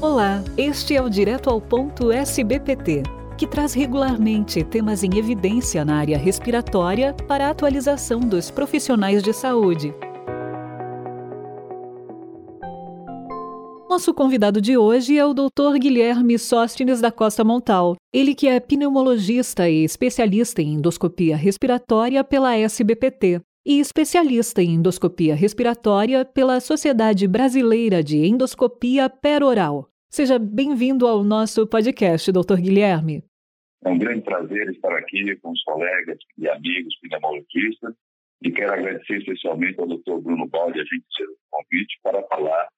Olá, este é o Direto ao Ponto SBPT, que traz regularmente temas em evidência na área respiratória para a atualização dos profissionais de saúde. Nosso convidado de hoje é o Dr. Guilherme Sóstenes da Costa Montal. Ele que é pneumologista e especialista em endoscopia respiratória pela SBPT e especialista em endoscopia respiratória pela Sociedade Brasileira de Endoscopia Peroral. Seja bem-vindo ao nosso podcast, doutor Guilherme. É um grande prazer estar aqui com os colegas e amigos pneumologistas e quero agradecer especialmente ao doutor Bruno Baldi a gente o convite para falar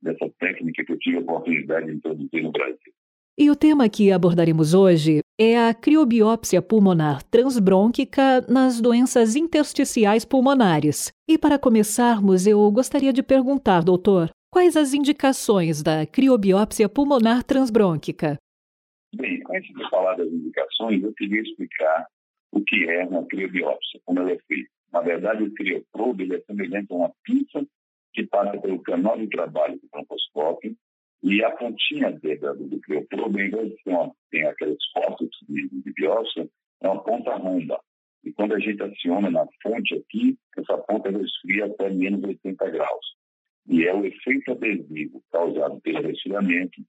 dessa técnica que eu tive a oportunidade de introduzir no Brasil. E o tema que abordaremos hoje é a criobiópsia pulmonar transbrônquica nas doenças intersticiais pulmonares. E para começarmos, eu gostaria de perguntar, doutor, Quais as indicações da criobiópsia pulmonar transbrônquica? Bem, antes de falar das indicações, eu queria explicar o que é uma criobiópsia, como ela é feita. Na verdade, o crioprobe é semelhante a uma pinça que passa pelo canal de trabalho do broncoscópio e a pontinha do, do crioprobe, em vez de tem aqueles fotos de, de biópsia, é uma ponta romba. E quando a gente aciona na fonte aqui, essa ponta resfria até menos 80 graus. E é o efeito adesivo causado pelo resfriamento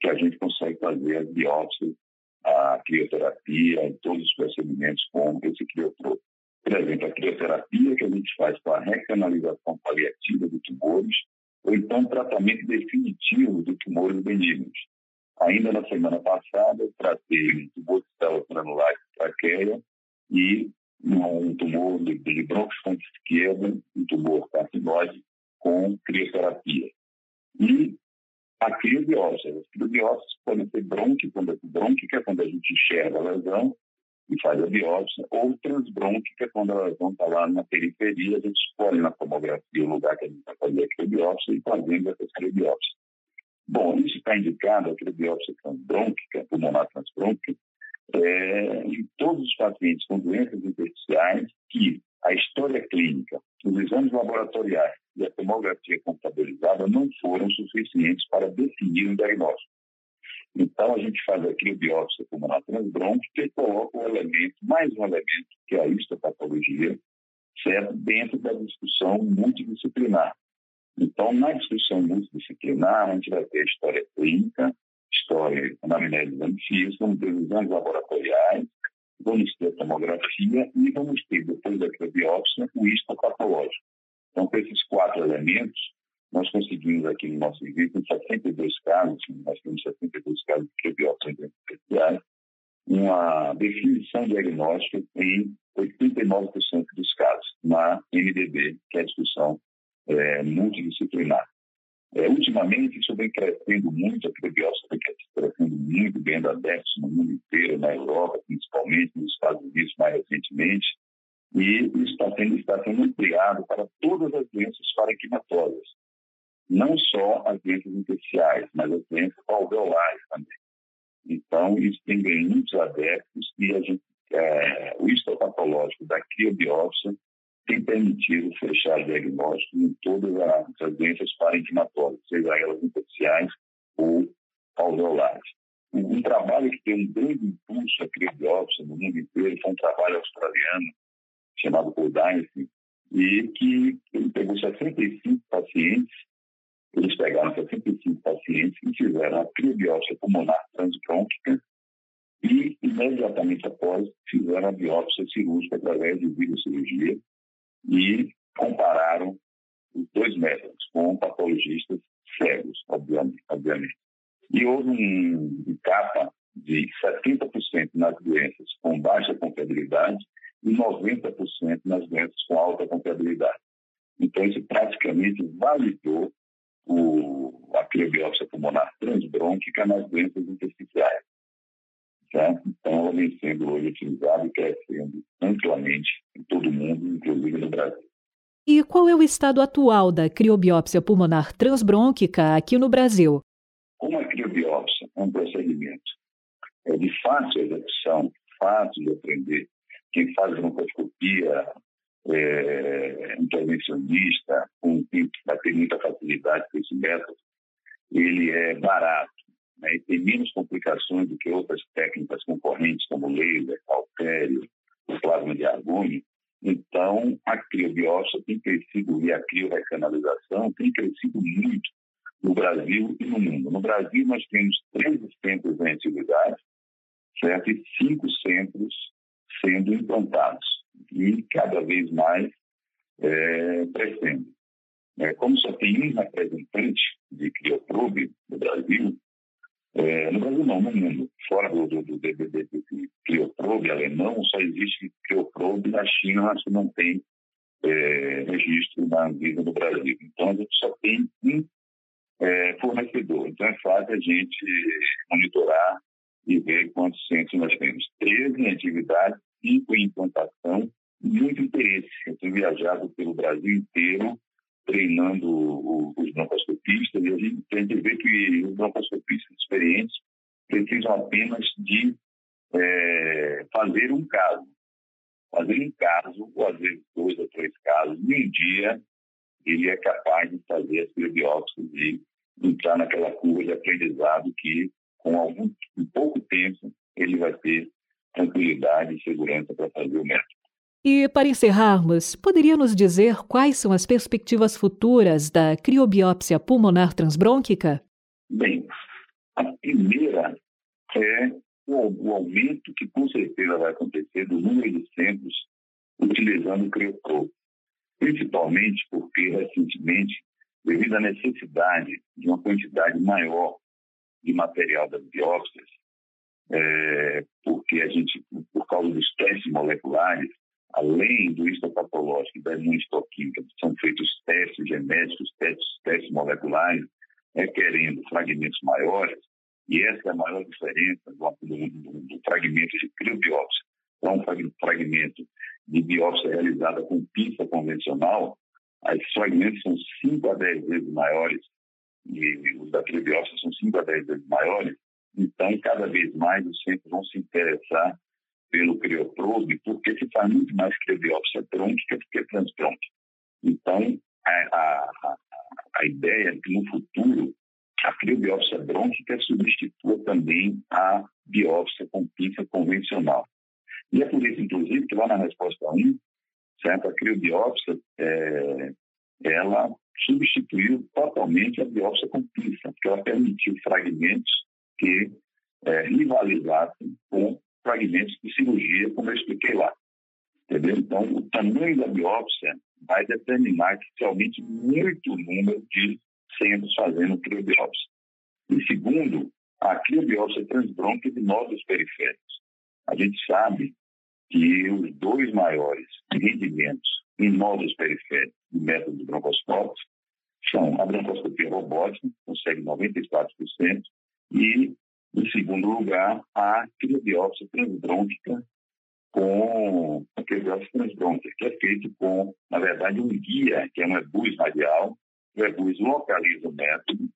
que a gente consegue fazer as biópsias, a crioterapia e todos os procedimentos com esse criotropo. Por exemplo, a crioterapia que a gente faz com a recanalização paliativa de tumores, ou então tratamento definitivo de tumores benignos. Ainda na semana passada, tratei um tumor de de traqueia e um tumor de, de bronquiofonte esquerda, um tumor carcinóide, com crioterapia. E a criobiose. As criobioses podem ser brônquica, brônquica, quando a gente enxerga a lesão e faz a biópsia, ou transbrônquica, quando a lesão está lá na periferia, a gente escolhe na tomografia o lugar que a gente vai fazer a criobiópsia e fazendo essa criobiópsia. Bom, isso está indicado, a criobiópsia transbrônquica, pulmonar transbrônquica, é, em todos os pacientes com doenças intersticiais que a história clínica, os exames laboratoriais e a tomografia computadorizada não foram suficientes para definir um diagnóstico. Então, a gente faz a biópsia pulmonar transbrônquica e coloca um elemento, mais um elemento, que é a histopatologia, certo? dentro da discussão multidisciplinar. Então, na discussão multidisciplinar, a gente vai ter história clínica, história anamnese de exame físico, vamos ter exames laboratoriais, vamos ter tomografia e vamos ter, depois da biópsia, o histopatológico. Então, com esses quatro elementos, nós conseguimos aqui no nosso em 62 casos, nós temos 72 casos de biópsias especiais, uma definição diagnóstica em 89% dos casos, na MDB, que é a discussão é, multidisciplinar. É, ultimamente, isso vem crescendo muito, a probiótica vem crescendo muito bem da adeptos no mundo inteiro, na Europa, principalmente, nos Estados Unidos mais recentemente, e está sendo, está sendo ampliado para todas as doenças parenquimatórias, não só as doenças intersticiais, mas as doenças alveolares também. Então, isso tem ganho muitos adeptos e a gente, é, o histopatológico da criobiópsia tem permitido fechar diagnóstico em todas as doenças parenquimatórias, seja elas intersticiais ou alveolares. Um, um trabalho que tem um grande impulso à criobiópsia no mundo inteiro foi um trabalho australiano chamado Codine, e que ele pegou 65 pacientes, eles pegaram 65 pacientes e fizeram a criobiópsia pulmonar transbrônquica e, imediatamente após, fizeram a biópsia cirúrgica através de videocirurgia e compararam os dois métodos com patologistas cegos, obviamente. E houve um capa de 70% nas doenças com baixa confiabilidade e 90% nas doenças com alta confiabilidade. Então, isso praticamente validou o, a criobiópsia pulmonar transbrônquica nas doenças intersticiais. Então, ela vem sendo hoje utilizada e crescendo amplamente em todo o mundo, inclusive no Brasil. E qual é o estado atual da criobiópsia pulmonar transbrônquica aqui no Brasil? Como a criobiópsia é um procedimento é de fácil execução, fácil de aprender, quem faz broncoscopia é, intervencionista, com, vai ter muita facilidade com esse método, ele é barato né, e tem menos complicações do que outras técnicas concorrentes, como laser, altério, plasma de argônio. Então, a criobiópsia tem crescido e a criorecanalização tem crescido muito no Brasil e no mundo. No Brasil, nós temos 13 centros em atividade, certo? E cinco centros sendo implantados e cada vez mais é, crescendo. É, como só tem um representante de crioprobe no Brasil, é, no Brasil não, no mundo, fora do, do, do DBD crioprobe alemão, só existe crioprobe na China, mas não tem é, registro na Anvisa no Brasil. Então, a gente só tem um é, fornecedor. Então, é fácil a gente monitorar e ver quantos centros nós temos. 13 em atividade, 5 em implantação, muito interesse. Eu tenho viajado pelo Brasil inteiro treinando os broncoscopistas e a gente tem que ver que os broncoscopistas experientes precisam apenas de é, fazer um caso. Fazer um caso, ou às vezes dois ou três casos, em um dia ele é capaz de fazer as biópsias e entrar naquela curva de aprendizado que, com algum em pouco tempo, ele vai ter tranquilidade e segurança para fazer o método. E, para encerrarmos, poderia nos dizer quais são as perspectivas futuras da criobiópsia pulmonar transbrônquica? Bem, a primeira é o, aumento que com certeza vai acontecer do número de centros utilizando o CrioPro, principalmente porque, recentemente, devido à necessidade de uma quantidade maior de material das biópsias, é, porque a gente, por causa dos testes moleculares, além do histopatológico e da imunistoquímica, são feitos testes genéticos, testes, testes moleculares, requerendo fragmentos maiores, e essa é a maior diferença do, do, do fragmento de criobiópsia. Para um fragmento de biópsia realizada com pinça convencional, esses fragmentos são 5 a 10 vezes maiores, e os da criobiópsia são 5 a 10 vezes maiores, então cada vez mais os centros vão se interessar pelo crioprobe, porque se faz muito mais criobiópsia brônquica do que transbrônquica. Então, a, a, a, ideia é que no futuro a criobiópsia brônquica substitua também a biópsia com pinça convencional. E é por isso, inclusive, que lá na resposta 1, certo? a criobiópsia é, ela substituiu totalmente a biópsia com pinça, porque ela permitiu fragmentos que é, rivalizassem com fragmentos de cirurgia, como eu expliquei lá. Entendeu? Então, o tamanho da biópsia vai determinar especialmente muito número de centros fazendo criobiópsia. E segundo, a criobiópsia transbrônquica de nódulos periféricos. A gente sabe que os dois maiores rendimentos em nódulos periféricos do método de são a broncoscopia robótica, consegue 94%, e em segundo lugar, a criobiópsia transbrônquica com a criobiópsia transbrônquica, que é feito com, na verdade, um guia, que é um ebus radial. O ebus localiza o método,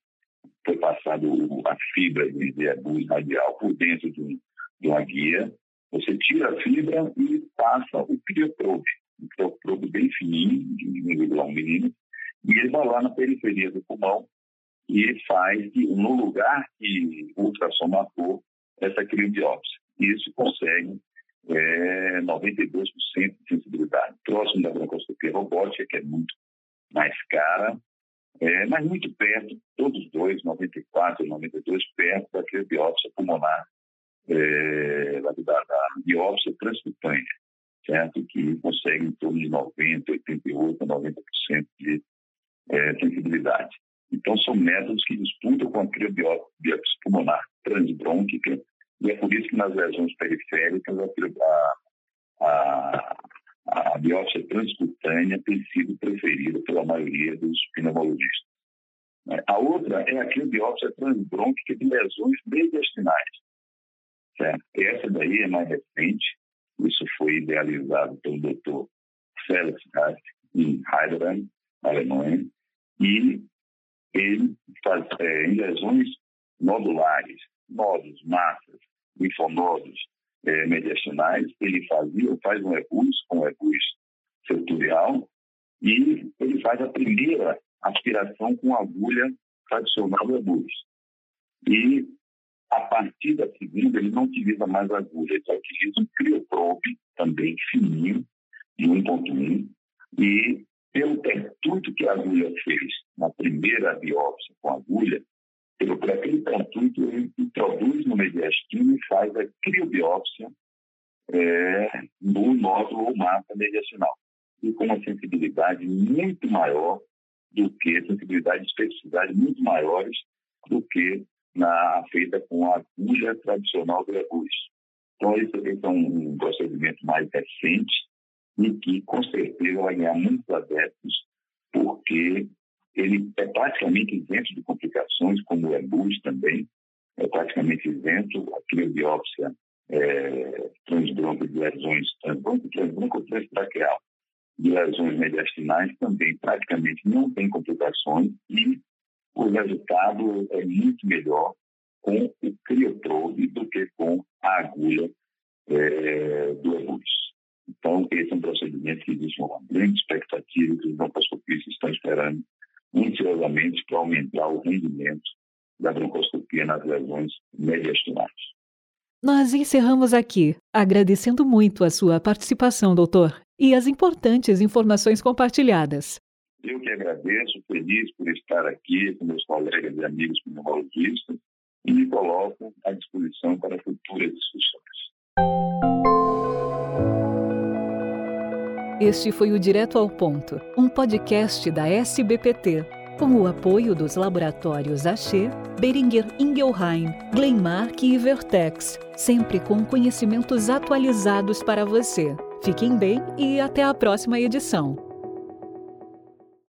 foi passado a fibra de ebus radial por dentro de, um, de uma guia. Você tira a fibra e passa o crioprobe, um crioprobe bem fininho, de 1,1 milímetro, e ele vai lá na periferia do pulmão e faz, no lugar que o ultrassom marcou, essa criobiópsia. Isso consegue é, 92% de sensibilidade. Próximo da broncoscopia robótica, que é muito mais cara, é, mas muito perto, todos os dois, 94 e 92, perto da criobiópsia pulmonar, é, da, da biópsia transcutânea, certo? Que consegue em torno de 90, 88, 90% de é, sensibilidade. Então, são métodos que disputam com a criobiópsia pulmonar transbrônquica, e é por isso que nas lesões periféricas a, a, a biópsia transcutânea tem sido preferida pela maioria dos pneumologistas. A outra é a criobiópsia transbrônquica de lesões mediastinais. Certo? Essa daí é mais recente, isso foi idealizado pelo Dr. Felix Rast em Heidelberg, Alemanha, e ele faz é, lesões nodulares, nódulos, massas, linfonodos é, mediastinais, ele fazia, faz um com um EBUS setorial, e ele faz a primeira aspiração com agulha tradicional do EBUS. E, a partir da segunda, ele não utiliza mais agulha, ele só utiliza um crioprobe, também fininho, de 1.1, e pelo pertuito que a agulha fez na primeira biópsia com agulha, pelo, aquele pertuito, ele introduz no mediastino e faz a criobiópsia é, no nódulo ou massa mediastinal. E com uma sensibilidade muito maior do que, sensibilidade e especificidade muito maiores do que na feita com a agulha tradicional Lebus. Então, esse, esse é um procedimento mais recente e que, com certeza, vai ganhar muitos adeptos, porque ele é praticamente isento de complicações, como o EBUS também, é praticamente isento. A biópsia é, transbronco de lesões, transbronco, transbronco transtraqueal, de lesões mediastinais também praticamente não tem complicações e o resultado é muito melhor com o crioprobe do que com a agulha é, do EBUS. Então, esse é um procedimento que existe uma grande expectativa que os broncoscopistas estão esperando ansiosamente para aumentar o rendimento da broncoscopia nas lesões mediastinais. Nós encerramos aqui, agradecendo muito a sua participação, doutor, e as importantes informações compartilhadas. Eu que agradeço, feliz por estar aqui com meus colegas e amigos pneumologistas e me coloco à disposição para futuras discussões. Este foi o Direto ao Ponto, um podcast da SBPT, com o apoio dos laboratórios Axê, Beringer Ingelheim, Glenmark e Vertex, sempre com conhecimentos atualizados para você. Fiquem bem e até a próxima edição.